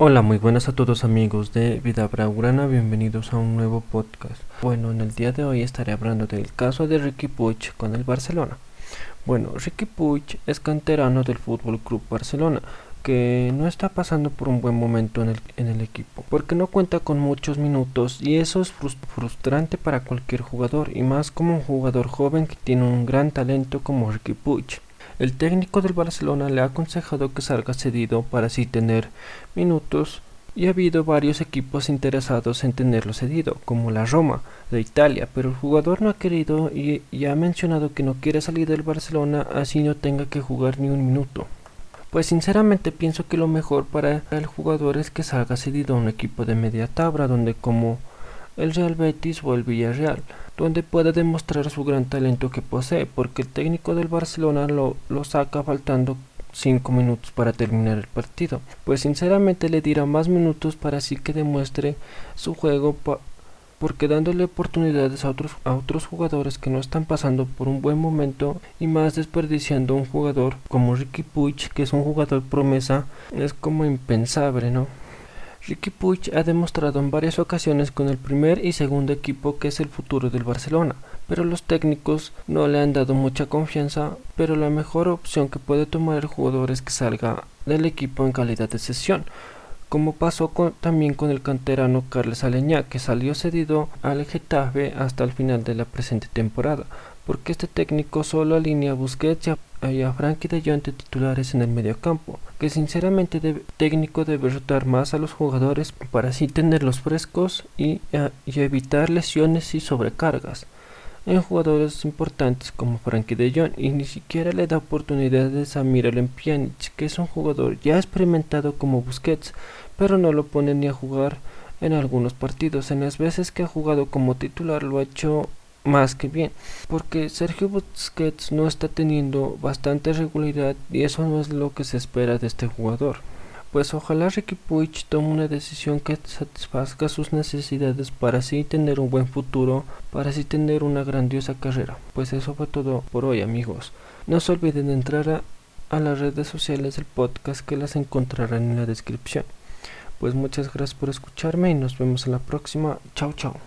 Hola, muy buenas a todos amigos de Vida Braurana, bienvenidos a un nuevo podcast. Bueno, en el día de hoy estaré hablando del caso de Ricky Puig con el Barcelona. Bueno, Ricky Puig es canterano del Fútbol Club Barcelona, que no está pasando por un buen momento en el, en el equipo, porque no cuenta con muchos minutos y eso es frustrante para cualquier jugador, y más como un jugador joven que tiene un gran talento como Ricky Puig. El técnico del Barcelona le ha aconsejado que salga cedido para así tener minutos y ha habido varios equipos interesados en tenerlo cedido, como la Roma de Italia, pero el jugador no ha querido y, ha mencionado que no quiere salir del Barcelona así no tenga que jugar ni un minuto. Pues sinceramente pienso que lo mejor para el jugador es que salga cedido a un equipo de media tabla donde como el Real Betis o el Villarreal, donde pueda demostrar su gran talento que posee, porque el técnico del Barcelona lo, lo saca faltando 5 minutos para terminar el partido. Pues sinceramente le dirá más minutos para así que demuestre su juego porque dándole oportunidades a otros, a otros jugadores que no están pasando por un buen momento y más desperdiciando un jugador como Ricky Puig que es un jugador promesa es como impensable, ¿no? Ricky Puig ha demostrado en varias ocasiones con el primer y segundo equipo que es el futuro del Barcelona, pero los técnicos no le han dado mucha confianza, pero la mejor opción que puede tomar el jugador es que salga del equipo en calidad de sesión, como pasó también con el canterano Carles Aleñá, que salió cedido al Getafe hasta el final de la presente temporada, porque este técnico solo alinea a Busquets y a, Frankie de Jong de titulares en el mediocampo, que sinceramente el técnico debe rotar más a los jugadores para así tenerlos frescos y evitar lesiones y sobrecargas en jugadores importantes como Frankie de Jong y ni siquiera le da oportunidades a Miralem Pjanic, que es un jugador ya experimentado como Busquets, pero no lo pone ni a jugar en algunos partidos. En las veces que ha jugado como titular lo ha hecho más que bien, porque Sergio Busquets no está teniendo bastante regularidad y eso no es lo que se espera de este jugador. Pues ojalá Ricky Puig tome una decisión que satisfaga sus necesidades para así tener un buen futuro, para así tener una grandiosa carrera. Pues eso fue todo por hoy amigos. No se olviden de entrar a, a las redes sociales del podcast que las encontrarán en la descripción. Pues muchas gracias por escucharme y nos vemos en la próxima. Chao, chao.